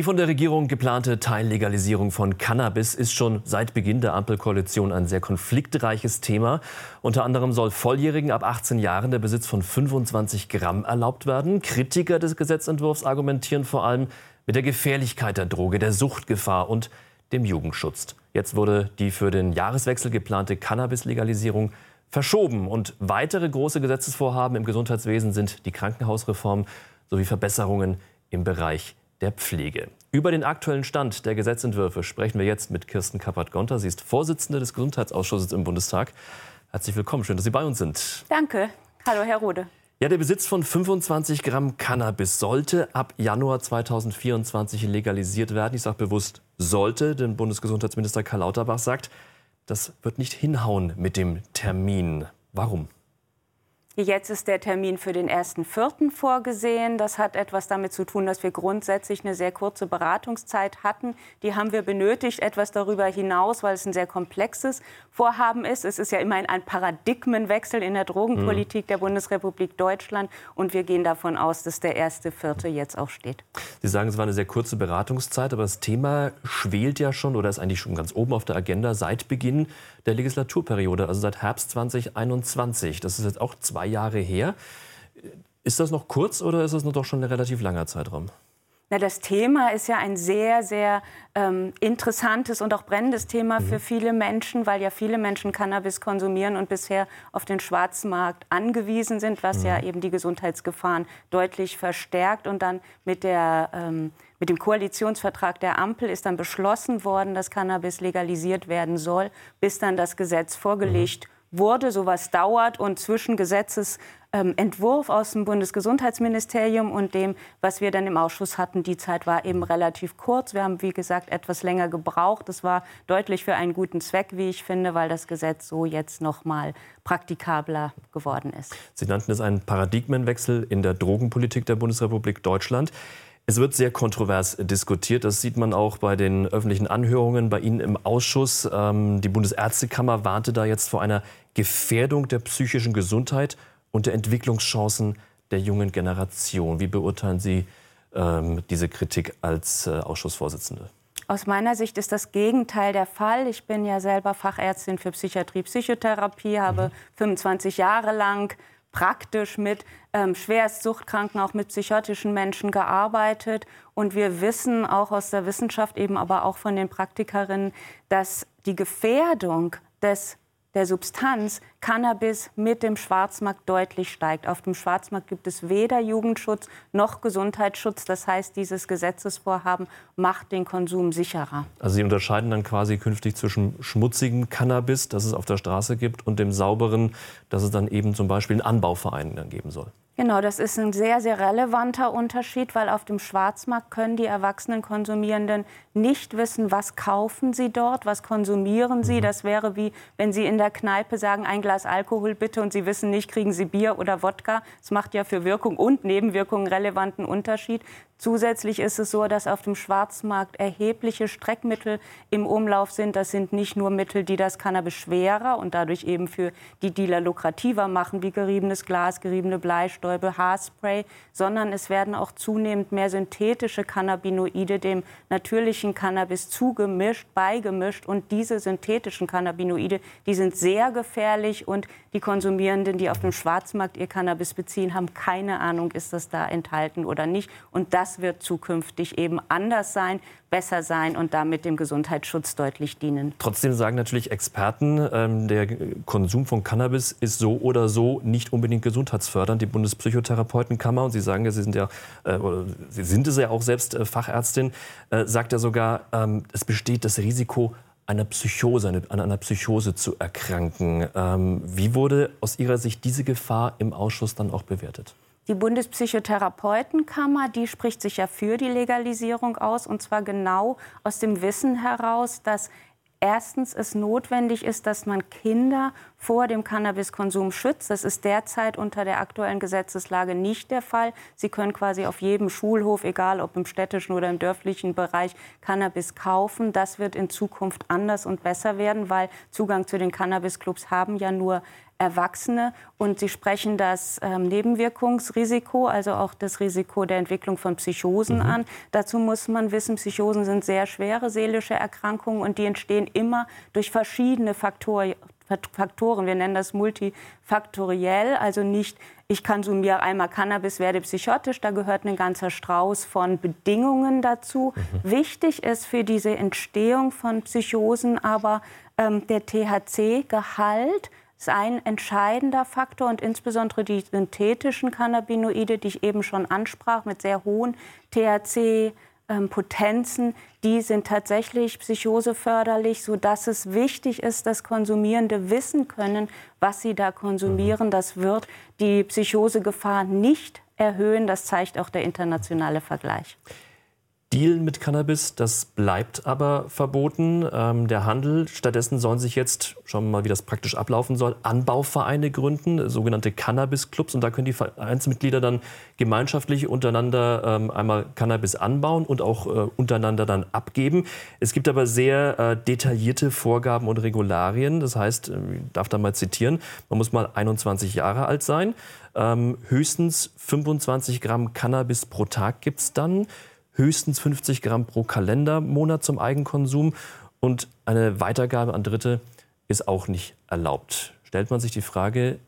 Die von der Regierung geplante Teillegalisierung von Cannabis ist schon seit Beginn der Ampelkoalition ein sehr konfliktreiches Thema. Unter anderem soll Volljährigen ab 18 Jahren der Besitz von 25 Gramm erlaubt werden. Kritiker des Gesetzentwurfs argumentieren vor allem mit der Gefährlichkeit der Droge, der Suchtgefahr und dem Jugendschutz. Jetzt wurde die für den Jahreswechsel geplante Cannabis-Legalisierung verschoben. Und weitere große Gesetzesvorhaben im Gesundheitswesen sind die Krankenhausreform sowie Verbesserungen im Bereich der Pflege. Über den aktuellen Stand der Gesetzentwürfe sprechen wir jetzt mit Kirsten Kappert-Gonter. Sie ist Vorsitzende des Gesundheitsausschusses im Bundestag. Herzlich willkommen, schön, dass Sie bei uns sind. Danke. Hallo, Herr Rode. Ja, der Besitz von 25 Gramm Cannabis sollte ab Januar 2024 legalisiert werden. Ich sage bewusst sollte, denn Bundesgesundheitsminister Karl Lauterbach sagt, das wird nicht hinhauen mit dem Termin. Warum? Jetzt ist der Termin für den 1.4. vorgesehen. Das hat etwas damit zu tun, dass wir grundsätzlich eine sehr kurze Beratungszeit hatten. Die haben wir benötigt, etwas darüber hinaus, weil es ein sehr komplexes Vorhaben ist. Es ist ja immerhin ein Paradigmenwechsel in der Drogenpolitik mhm. der Bundesrepublik Deutschland. Und wir gehen davon aus, dass der 1.4. jetzt auch steht. Sie sagen, es war eine sehr kurze Beratungszeit, aber das Thema schwelt ja schon oder ist eigentlich schon ganz oben auf der Agenda seit Beginn der Legislaturperiode, also seit Herbst 2021. Das ist jetzt auch zwei Jahre her. Ist das noch kurz oder ist das noch doch schon ein relativ langer Zeitraum? Na, das Thema ist ja ein sehr, sehr ähm, interessantes und auch brennendes Thema mhm. für viele Menschen, weil ja viele Menschen Cannabis konsumieren und bisher auf den Schwarzmarkt angewiesen sind, was mhm. ja eben die Gesundheitsgefahren deutlich verstärkt. Und dann mit, der, ähm, mit dem Koalitionsvertrag der Ampel ist dann beschlossen worden, dass Cannabis legalisiert werden soll, bis dann das Gesetz vorgelegt mhm wurde. Sowas dauert und zwischen Gesetzesentwurf ähm, aus dem Bundesgesundheitsministerium und dem, was wir dann im Ausschuss hatten, die Zeit war eben relativ kurz. Wir haben, wie gesagt, etwas länger gebraucht. Das war deutlich für einen guten Zweck, wie ich finde, weil das Gesetz so jetzt noch mal praktikabler geworden ist. Sie nannten es einen Paradigmenwechsel in der Drogenpolitik der Bundesrepublik Deutschland. Es wird sehr kontrovers diskutiert. Das sieht man auch bei den öffentlichen Anhörungen bei Ihnen im Ausschuss. Ähm, die Bundesärztekammer warnte da jetzt vor einer Gefährdung der psychischen Gesundheit und der Entwicklungschancen der jungen Generation. Wie beurteilen Sie ähm, diese Kritik als äh, Ausschussvorsitzende? Aus meiner Sicht ist das Gegenteil der Fall. Ich bin ja selber Fachärztin für Psychiatrie, Psychotherapie, habe mhm. 25 Jahre lang praktisch mit ähm, Schwerstsuchtkranken, auch mit psychotischen Menschen gearbeitet. Und wir wissen auch aus der Wissenschaft, eben aber auch von den Praktikerinnen, dass die Gefährdung des der Substanz Cannabis mit dem Schwarzmarkt deutlich steigt. Auf dem Schwarzmarkt gibt es weder Jugendschutz noch Gesundheitsschutz. Das heißt, dieses Gesetzesvorhaben macht den Konsum sicherer. Also Sie unterscheiden dann quasi künftig zwischen schmutzigem Cannabis, das es auf der Straße gibt, und dem sauberen, das es dann eben zum Beispiel in Anbauvereinen dann geben soll. Genau, das ist ein sehr, sehr relevanter Unterschied, weil auf dem Schwarzmarkt können die erwachsenen Konsumierenden nicht wissen, was kaufen sie dort, was konsumieren sie. Mhm. Das wäre wie, wenn sie in der Kneipe sagen, ein Glas Alkohol bitte und sie wissen nicht, kriegen sie Bier oder Wodka. Das macht ja für Wirkung und Nebenwirkungen relevanten Unterschied. Zusätzlich ist es so, dass auf dem Schwarzmarkt erhebliche Streckmittel im Umlauf sind. Das sind nicht nur Mittel, die das Cannabis schwerer und dadurch eben für die Dealer lukrativer machen, wie geriebenes Glas, geriebene Bleistäube, Haarspray, sondern es werden auch zunehmend mehr synthetische Cannabinoide dem natürlichen Cannabis zugemischt, beigemischt. Und diese synthetischen Cannabinoide, die sind sehr gefährlich und die Konsumierenden, die auf dem Schwarzmarkt ihr Cannabis beziehen, haben keine Ahnung, ist das da enthalten oder nicht. Und das das wird zukünftig eben anders sein, besser sein und damit dem Gesundheitsschutz deutlich dienen. Trotzdem sagen natürlich Experten, ähm, der Konsum von Cannabis ist so oder so nicht unbedingt gesundheitsfördernd. Die Bundespsychotherapeutenkammer, und Sie sagen ja, Sie sind ja, äh, Sie sind es ja auch selbst äh, Fachärztin, äh, sagt ja sogar, ähm, es besteht das Risiko, einer Psychose, an einer Psychose zu erkranken. Ähm, wie wurde aus Ihrer Sicht diese Gefahr im Ausschuss dann auch bewertet? Die Bundespsychotherapeutenkammer, die spricht sich ja für die Legalisierung aus, und zwar genau aus dem Wissen heraus, dass erstens es notwendig ist, dass man Kinder vor dem Cannabiskonsum schützt. Das ist derzeit unter der aktuellen Gesetzeslage nicht der Fall. Sie können quasi auf jedem Schulhof, egal ob im städtischen oder im dörflichen Bereich, Cannabis kaufen. Das wird in Zukunft anders und besser werden, weil Zugang zu den Cannabisclubs haben ja nur Erwachsene. Und Sie sprechen das ähm, Nebenwirkungsrisiko, also auch das Risiko der Entwicklung von Psychosen mhm. an. Dazu muss man wissen, Psychosen sind sehr schwere seelische Erkrankungen und die entstehen immer durch verschiedene Faktoren. Faktoren. Wir nennen das multifaktoriell, also nicht, ich konsumiere einmal Cannabis, werde psychotisch. Da gehört ein ganzer Strauß von Bedingungen dazu. Mhm. Wichtig ist für diese Entstehung von Psychosen aber ähm, der THC-Gehalt ist ein entscheidender Faktor und insbesondere die synthetischen Cannabinoide, die ich eben schon ansprach, mit sehr hohen THC, ähm, Potenzen, die sind tatsächlich psychoseförderlich, sodass es wichtig ist, dass Konsumierende wissen können, was sie da konsumieren. Mhm. Das wird die Psychosegefahr nicht erhöhen. Das zeigt auch der internationale Vergleich. Dealen mit Cannabis, das bleibt aber verboten. Ähm, der Handel, stattdessen sollen sich jetzt, schauen wir mal, wie das praktisch ablaufen soll, Anbauvereine gründen, sogenannte Cannabis-Clubs. Und da können die Vereinsmitglieder dann gemeinschaftlich untereinander ähm, einmal Cannabis anbauen und auch äh, untereinander dann abgeben. Es gibt aber sehr äh, detaillierte Vorgaben und Regularien. Das heißt, äh, ich darf da mal zitieren, man muss mal 21 Jahre alt sein. Ähm, höchstens 25 Gramm Cannabis pro Tag gibt es dann höchstens 50 Gramm pro Kalendermonat zum Eigenkonsum und eine Weitergabe an Dritte ist auch nicht erlaubt. Stellt man sich die Frage,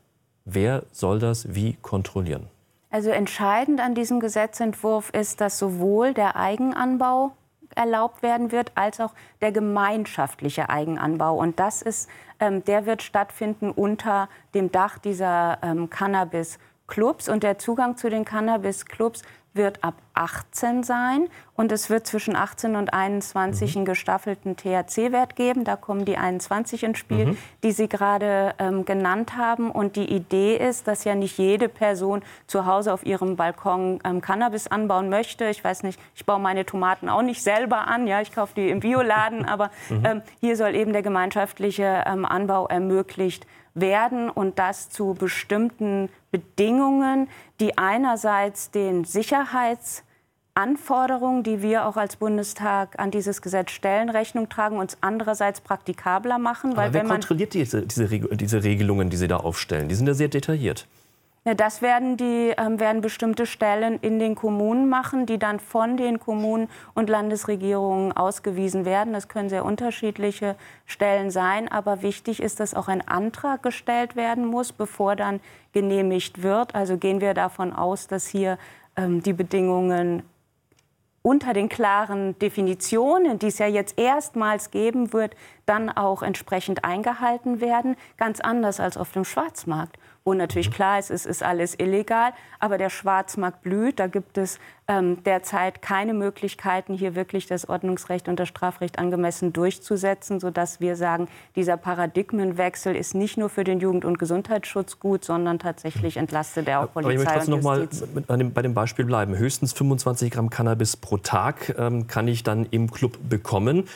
wer soll das wie kontrollieren? Also entscheidend an diesem Gesetzentwurf ist, dass sowohl der Eigenanbau erlaubt werden wird, als auch der gemeinschaftliche Eigenanbau. Und das ist, ähm, der wird stattfinden unter dem Dach dieser ähm, Cannabis-Clubs. Und der Zugang zu den Cannabis-Clubs wird ab 18 sein und es wird zwischen 18 und 21 mhm. einen gestaffelten THC-Wert geben. Da kommen die 21 ins Spiel, mhm. die Sie gerade ähm, genannt haben. Und die Idee ist, dass ja nicht jede Person zu Hause auf ihrem Balkon ähm, Cannabis anbauen möchte. Ich weiß nicht, ich baue meine Tomaten auch nicht selber an. Ja, ich kaufe die im Bioladen. aber mhm. ähm, hier soll eben der gemeinschaftliche ähm, Anbau ermöglicht werden und das zu bestimmten Bedingungen, die einerseits den Sicherheitsanforderungen, die wir auch als Bundestag an dieses Gesetz stellen, Rechnung tragen, uns andererseits praktikabler machen. Weil Aber wer wenn man kontrolliert diese, diese, diese Regelungen, die Sie da aufstellen? Die sind ja sehr detailliert. Ja, das werden, die, ähm, werden bestimmte Stellen in den Kommunen machen, die dann von den Kommunen und Landesregierungen ausgewiesen werden. Das können sehr unterschiedliche Stellen sein. Aber wichtig ist, dass auch ein Antrag gestellt werden muss, bevor dann genehmigt wird. Also gehen wir davon aus, dass hier ähm, die Bedingungen unter den klaren Definitionen, die es ja jetzt erstmals geben wird, dann auch entsprechend eingehalten werden. Ganz anders als auf dem Schwarzmarkt wo natürlich mhm. klar ist, es ist alles illegal, aber der Schwarzmarkt blüht. Da gibt es ähm, derzeit keine Möglichkeiten, hier wirklich das Ordnungsrecht und das Strafrecht angemessen durchzusetzen, sodass wir sagen, dieser Paradigmenwechsel ist nicht nur für den Jugend- und Gesundheitsschutz gut, sondern tatsächlich entlastet er auch Polizei aber ich möchte und noch mal bei dem Beispiel bleiben. Höchstens 25 Gramm Cannabis pro Tag ähm, kann ich dann im Club bekommen.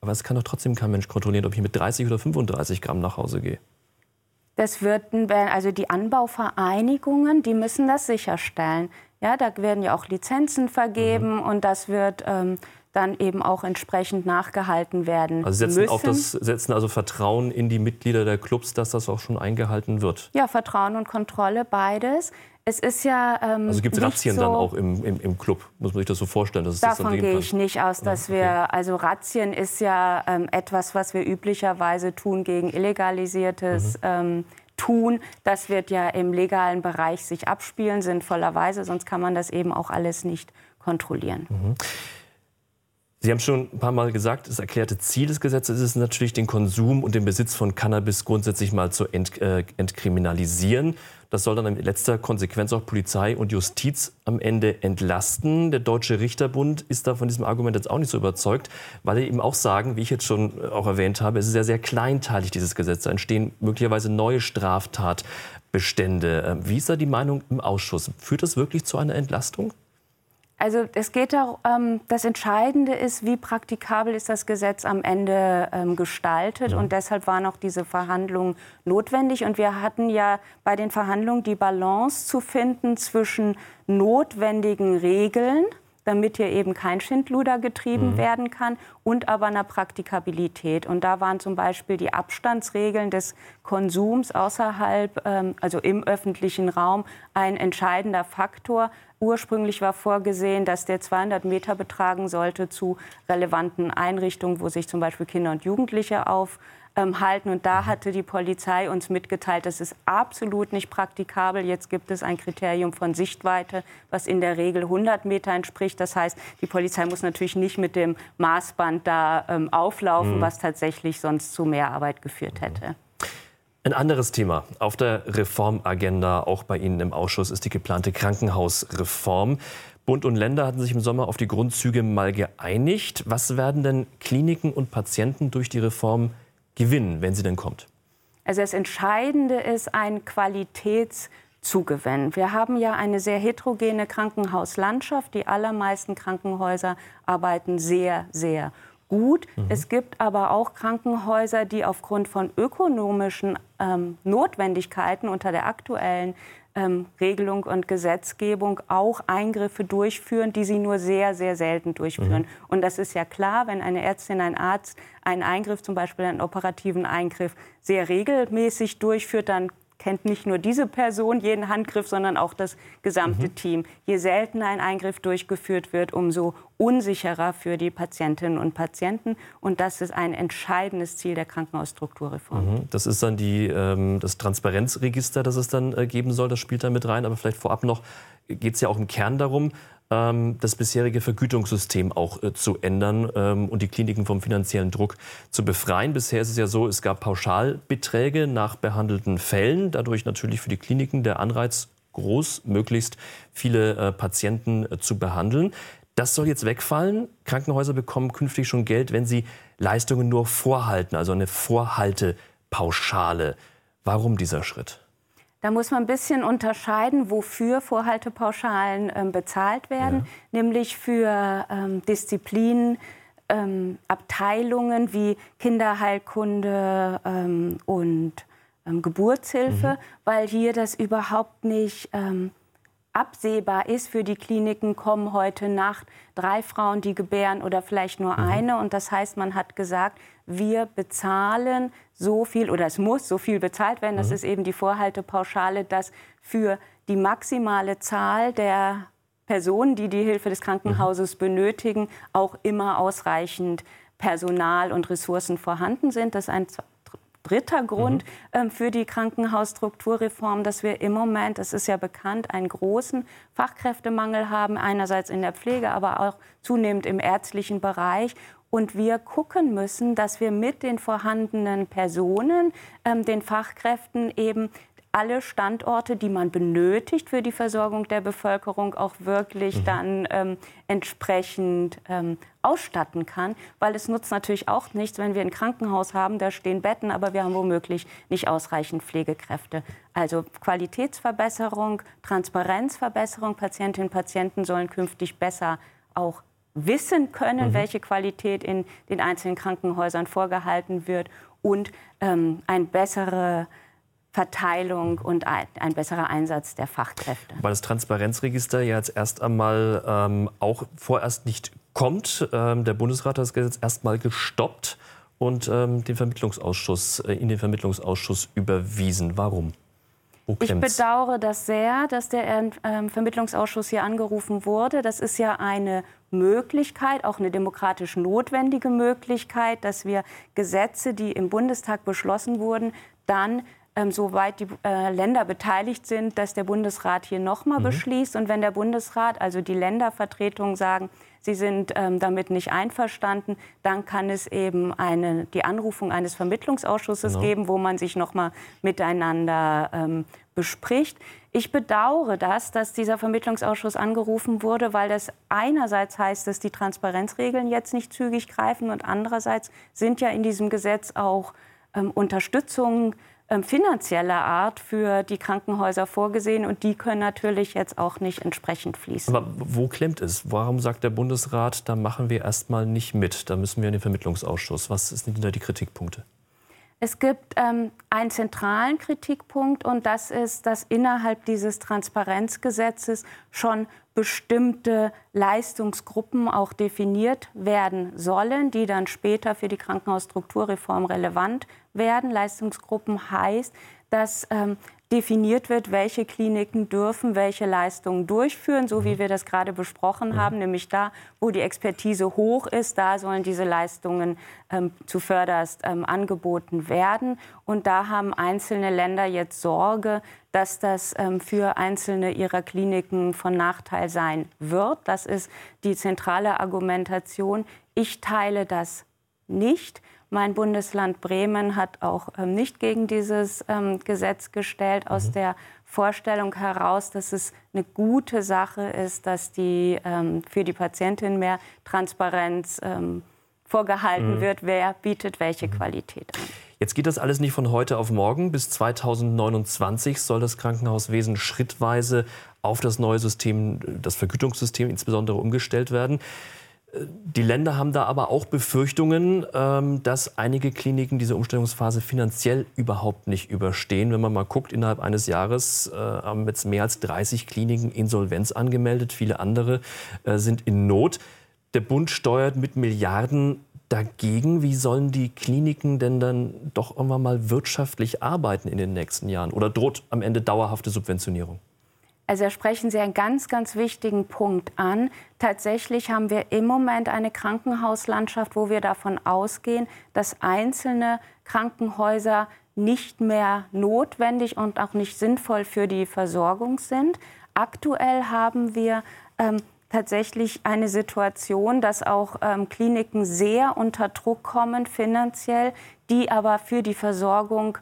Aber es kann doch trotzdem kein Mensch kontrollieren, ob ich mit 30 oder 35 Gramm nach Hause gehe. Das würden, also die Anbauvereinigungen, die müssen das sicherstellen. Ja, da werden ja auch Lizenzen vergeben mhm. und das wird ähm, dann eben auch entsprechend nachgehalten werden. Also setzen müssen. auf das setzen also Vertrauen in die Mitglieder der Clubs, dass das auch schon eingehalten wird. Ja, Vertrauen und Kontrolle beides. Es ist ja ähm, also gibt es Razzien so, dann auch im, im, im, Club? Muss man sich das so vorstellen? Dass davon das gehe ich nicht aus, dass ja, okay. wir also Razzien ist ja ähm, etwas, was wir üblicherweise tun gegen illegalisiertes mhm. ähm, Tun. Das wird ja im legalen Bereich sich abspielen, sinnvollerweise, sonst kann man das eben auch alles nicht kontrollieren. Mhm. Sie haben schon ein paar Mal gesagt, das erklärte Ziel des Gesetzes ist natürlich, den Konsum und den Besitz von Cannabis grundsätzlich mal zu ent, äh, entkriminalisieren. Das soll dann in letzter Konsequenz auch Polizei und Justiz am Ende entlasten. Der Deutsche Richterbund ist da von diesem Argument jetzt auch nicht so überzeugt, weil sie eben auch sagen, wie ich jetzt schon äh, auch erwähnt habe, es ist sehr, sehr kleinteilig, dieses Gesetz. Da entstehen möglicherweise neue Straftatbestände. Ähm, wie ist da die Meinung im Ausschuss? Führt das wirklich zu einer Entlastung? Also es geht darum, ähm, das Entscheidende ist, wie praktikabel ist das Gesetz am Ende ähm, gestaltet. Und deshalb waren auch diese Verhandlungen notwendig. Und wir hatten ja bei den Verhandlungen die Balance zu finden zwischen notwendigen Regeln, damit hier eben kein Schindluder getrieben mhm. werden kann und aber einer Praktikabilität. Und da waren zum Beispiel die Abstandsregeln des Konsums außerhalb, ähm, also im öffentlichen Raum, ein entscheidender Faktor. Ursprünglich war vorgesehen, dass der 200 Meter betragen sollte zu relevanten Einrichtungen, wo sich zum Beispiel Kinder und Jugendliche auf ähm, halten. Und da mhm. hatte die Polizei uns mitgeteilt, das ist absolut nicht praktikabel. Jetzt gibt es ein Kriterium von Sichtweite, was in der Regel 100 Meter entspricht. Das heißt, die Polizei muss natürlich nicht mit dem Maßband da ähm, auflaufen, mhm. was tatsächlich sonst zu mehr Arbeit geführt hätte. Ein anderes Thema auf der Reformagenda, auch bei Ihnen im Ausschuss, ist die geplante Krankenhausreform. Bund und Länder hatten sich im Sommer auf die Grundzüge mal geeinigt. Was werden denn Kliniken und Patienten durch die Reform gewinnen, wenn sie denn kommt? Also das Entscheidende ist ein Qualitätszugewinn. Wir haben ja eine sehr heterogene Krankenhauslandschaft. Die allermeisten Krankenhäuser arbeiten sehr, sehr gut. Mhm. Es gibt aber auch Krankenhäuser, die aufgrund von ökonomischen ähm, Notwendigkeiten unter der aktuellen ähm, Regelung und Gesetzgebung auch Eingriffe durchführen, die sie nur sehr, sehr selten durchführen. Mhm. Und das ist ja klar, wenn eine Ärztin, ein Arzt einen Eingriff, zum Beispiel einen operativen Eingriff, sehr regelmäßig durchführt, dann kennt nicht nur diese Person jeden Handgriff, sondern auch das gesamte mhm. Team. Je seltener ein Eingriff durchgeführt wird, umso unsicherer für die Patientinnen und Patienten. Und das ist ein entscheidendes Ziel der Krankenhausstrukturreform. Mhm. Das ist dann die, ähm, das Transparenzregister, das es dann äh, geben soll. Das spielt da mit rein. Aber vielleicht vorab noch geht es ja auch im Kern darum, das bisherige Vergütungssystem auch äh, zu ändern ähm, und die Kliniken vom finanziellen Druck zu befreien. Bisher ist es ja so, es gab Pauschalbeträge nach behandelten Fällen, dadurch natürlich für die Kliniken der Anreiz groß, möglichst viele äh, Patienten äh, zu behandeln. Das soll jetzt wegfallen. Krankenhäuser bekommen künftig schon Geld, wenn sie Leistungen nur vorhalten, also eine Vorhaltepauschale. Warum dieser Schritt? Da muss man ein bisschen unterscheiden, wofür Vorhaltepauschalen ähm, bezahlt werden, ja. nämlich für ähm, Disziplinen, ähm, Abteilungen wie Kinderheilkunde ähm, und ähm, Geburtshilfe, mhm. weil hier das überhaupt nicht ähm, absehbar ist für die Kliniken, kommen heute Nacht drei Frauen, die gebären oder vielleicht nur mhm. eine. Und das heißt, man hat gesagt, wir bezahlen so viel oder es muss so viel bezahlt werden. Das mhm. ist eben die Vorhaltepauschale, dass für die maximale Zahl der Personen, die die Hilfe des Krankenhauses mhm. benötigen, auch immer ausreichend Personal und Ressourcen vorhanden sind. Das ist ein dritter Grund mhm. ähm, für die Krankenhausstrukturreform, dass wir im Moment, das ist ja bekannt, einen großen Fachkräftemangel haben, einerseits in der Pflege, aber auch zunehmend im ärztlichen Bereich. Und wir gucken müssen, dass wir mit den vorhandenen Personen, ähm, den Fachkräften eben alle Standorte, die man benötigt für die Versorgung der Bevölkerung, auch wirklich mhm. dann ähm, entsprechend ähm, ausstatten kann. Weil es nutzt natürlich auch nichts, wenn wir ein Krankenhaus haben, da stehen Betten, aber wir haben womöglich nicht ausreichend Pflegekräfte. Also Qualitätsverbesserung, Transparenzverbesserung, Patientinnen und Patienten sollen künftig besser auch wissen können, mhm. welche Qualität in den einzelnen Krankenhäusern vorgehalten wird und ähm, ein bessere Verteilung und ein, ein, besserer Einsatz der Fachkräfte. Weil das Transparenzregister ja jetzt erst einmal ähm, auch vorerst nicht kommt. Ähm, der Bundesrat hat das Gesetz erst mal gestoppt und ähm, den Vermittlungsausschuss, äh, in den Vermittlungsausschuss überwiesen. Warum? Ich bedauere das sehr, dass der ähm, Vermittlungsausschuss hier angerufen wurde. Das ist ja eine Möglichkeit, auch eine demokratisch notwendige Möglichkeit, dass wir Gesetze, die im Bundestag beschlossen wurden, dann ähm, soweit die äh, Länder beteiligt sind, dass der Bundesrat hier nochmal mhm. beschließt. Und wenn der Bundesrat, also die Ländervertretungen sagen, sie sind ähm, damit nicht einverstanden, dann kann es eben eine, die Anrufung eines Vermittlungsausschusses genau. geben, wo man sich nochmal miteinander ähm, bespricht. Ich bedauere das, dass dieser Vermittlungsausschuss angerufen wurde, weil das einerseits heißt, dass die Transparenzregeln jetzt nicht zügig greifen und andererseits sind ja in diesem Gesetz auch ähm, Unterstützungen ähm, finanzieller Art für die Krankenhäuser vorgesehen und die können natürlich jetzt auch nicht entsprechend fließen. Aber wo klemmt es? Warum sagt der Bundesrat, da machen wir erst mal nicht mit, da müssen wir in den Vermittlungsausschuss? Was sind denn da die Kritikpunkte? Es gibt ähm, einen zentralen Kritikpunkt und das ist, dass innerhalb dieses Transparenzgesetzes schon bestimmte Leistungsgruppen auch definiert werden sollen, die dann später für die Krankenhausstrukturreform relevant werden. Leistungsgruppen heißt, dass ähm, definiert wird, welche Kliniken dürfen welche Leistungen durchführen, so wie mhm. wir das gerade besprochen ja. haben, nämlich da, wo die Expertise hoch ist, da sollen diese Leistungen ähm, zuvörderst ähm, angeboten werden. Und da haben einzelne Länder jetzt Sorge, dass das ähm, für einzelne ihrer Kliniken von Nachteil sein wird. Das ist die zentrale Argumentation. Ich teile das nicht. Mein Bundesland Bremen hat auch ähm, nicht gegen dieses ähm, Gesetz gestellt, aus mhm. der Vorstellung heraus, dass es eine gute Sache ist, dass die, ähm, für die Patientin mehr Transparenz ähm, vorgehalten mhm. wird, wer bietet welche mhm. Qualität an. Jetzt geht das alles nicht von heute auf morgen. Bis 2029 soll das Krankenhauswesen schrittweise auf das neue System, das Vergütungssystem insbesondere umgestellt werden. Die Länder haben da aber auch Befürchtungen, ähm, dass einige Kliniken diese Umstellungsphase finanziell überhaupt nicht überstehen. Wenn man mal guckt, innerhalb eines Jahres äh, haben jetzt mehr als 30 Kliniken Insolvenz angemeldet. Viele andere äh, sind in Not. Der Bund steuert mit Milliarden dagegen. Wie sollen die Kliniken denn dann doch irgendwann mal wirtschaftlich arbeiten in den nächsten Jahren? Oder droht am Ende dauerhafte Subventionierung? Also sprechen Sie einen ganz, ganz wichtigen Punkt an. Tatsächlich haben wir im Moment eine Krankenhauslandschaft, wo wir davon ausgehen, dass einzelne Krankenhäuser nicht mehr notwendig und auch nicht sinnvoll für die Versorgung sind. Aktuell haben wir ähm, tatsächlich eine Situation, dass auch ähm, Kliniken sehr unter Druck kommen finanziell, die aber für die Versorgung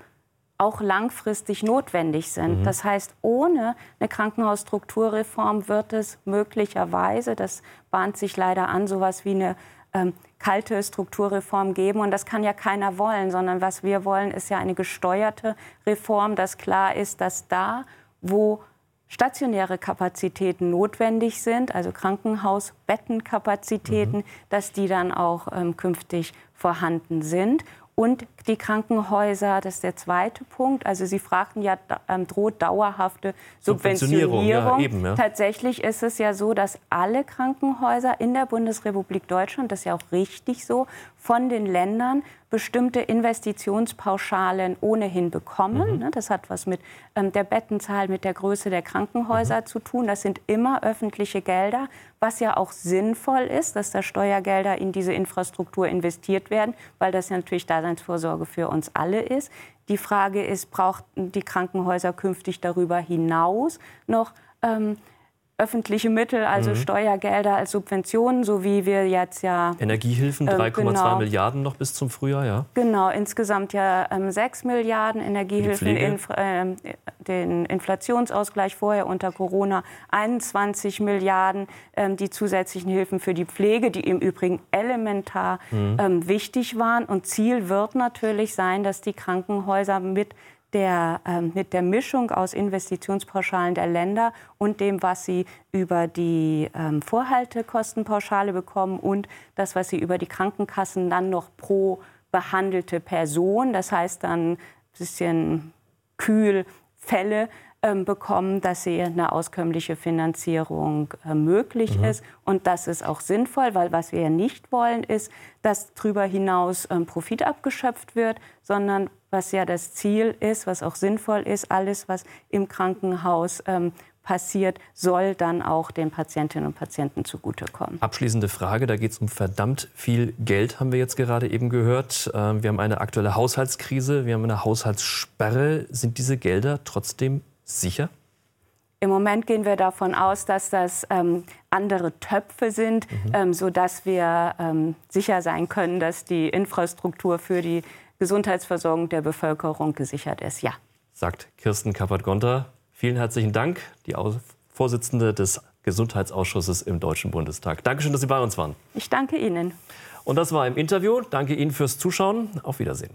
auch langfristig notwendig sind. Mhm. Das heißt, ohne eine Krankenhausstrukturreform wird es möglicherweise, das bahnt sich leider an, sowas wie eine ähm, kalte Strukturreform geben. Und das kann ja keiner wollen, sondern was wir wollen, ist ja eine gesteuerte Reform, dass klar ist, dass da, wo stationäre Kapazitäten notwendig sind, also Krankenhausbettenkapazitäten, mhm. dass die dann auch ähm, künftig vorhanden sind. Und die Krankenhäuser, das ist der zweite Punkt. Also Sie fragten ja, ähm, droht dauerhafte Subventionierung. Subventionierung. Ja, eben, ja. Tatsächlich ist es ja so, dass alle Krankenhäuser in der Bundesrepublik Deutschland, das ist ja auch richtig so, von den Ländern bestimmte Investitionspauschalen ohnehin bekommen. Mhm. Ne, das hat was mit ähm, der Bettenzahl, mit der Größe der Krankenhäuser mhm. zu tun. Das sind immer öffentliche Gelder, was ja auch sinnvoll ist, dass da Steuergelder in diese Infrastruktur investiert werden, weil das ja natürlich Daseinsvorsorge für uns alle ist. Die Frage ist, brauchten die Krankenhäuser künftig darüber hinaus noch ähm, öffentliche Mittel, also mhm. Steuergelder als Subventionen, so wie wir jetzt ja. Energiehilfen 3,2 äh, genau, Milliarden noch bis zum Frühjahr, ja? Genau, insgesamt ja ähm, 6 Milliarden Energiehilfen, Inf äh, den Inflationsausgleich vorher unter Corona 21 Milliarden, ähm, die zusätzlichen Hilfen für die Pflege, die im Übrigen elementar mhm. ähm, wichtig waren. Und Ziel wird natürlich sein, dass die Krankenhäuser mit der, äh, mit der Mischung aus Investitionspauschalen der Länder und dem, was sie über die ähm, Vorhaltekostenpauschale bekommen und das, was sie über die Krankenkassen dann noch pro behandelte Person, das heißt dann ein bisschen kühl Fälle ähm, bekommen, dass sie eine auskömmliche Finanzierung äh, möglich mhm. ist. Und das ist auch sinnvoll, weil was wir ja nicht wollen, ist, dass darüber hinaus ähm, Profit abgeschöpft wird, sondern was ja das Ziel ist, was auch sinnvoll ist, alles, was im Krankenhaus ähm, passiert, soll dann auch den Patientinnen und Patienten zugutekommen. Abschließende Frage, da geht es um verdammt viel Geld, haben wir jetzt gerade eben gehört. Ähm, wir haben eine aktuelle Haushaltskrise, wir haben eine Haushaltssperre. Sind diese Gelder trotzdem sicher? Im Moment gehen wir davon aus, dass das ähm, andere Töpfe sind, mhm. ähm, sodass wir ähm, sicher sein können, dass die Infrastruktur für die Gesundheitsversorgung der Bevölkerung gesichert ist. Ja. Sagt Kirsten Kappert-Gonter. Vielen herzlichen Dank, die Vorsitzende des Gesundheitsausschusses im Deutschen Bundestag. Dankeschön, dass Sie bei uns waren. Ich danke Ihnen. Und das war im Interview. Danke Ihnen fürs Zuschauen. Auf Wiedersehen.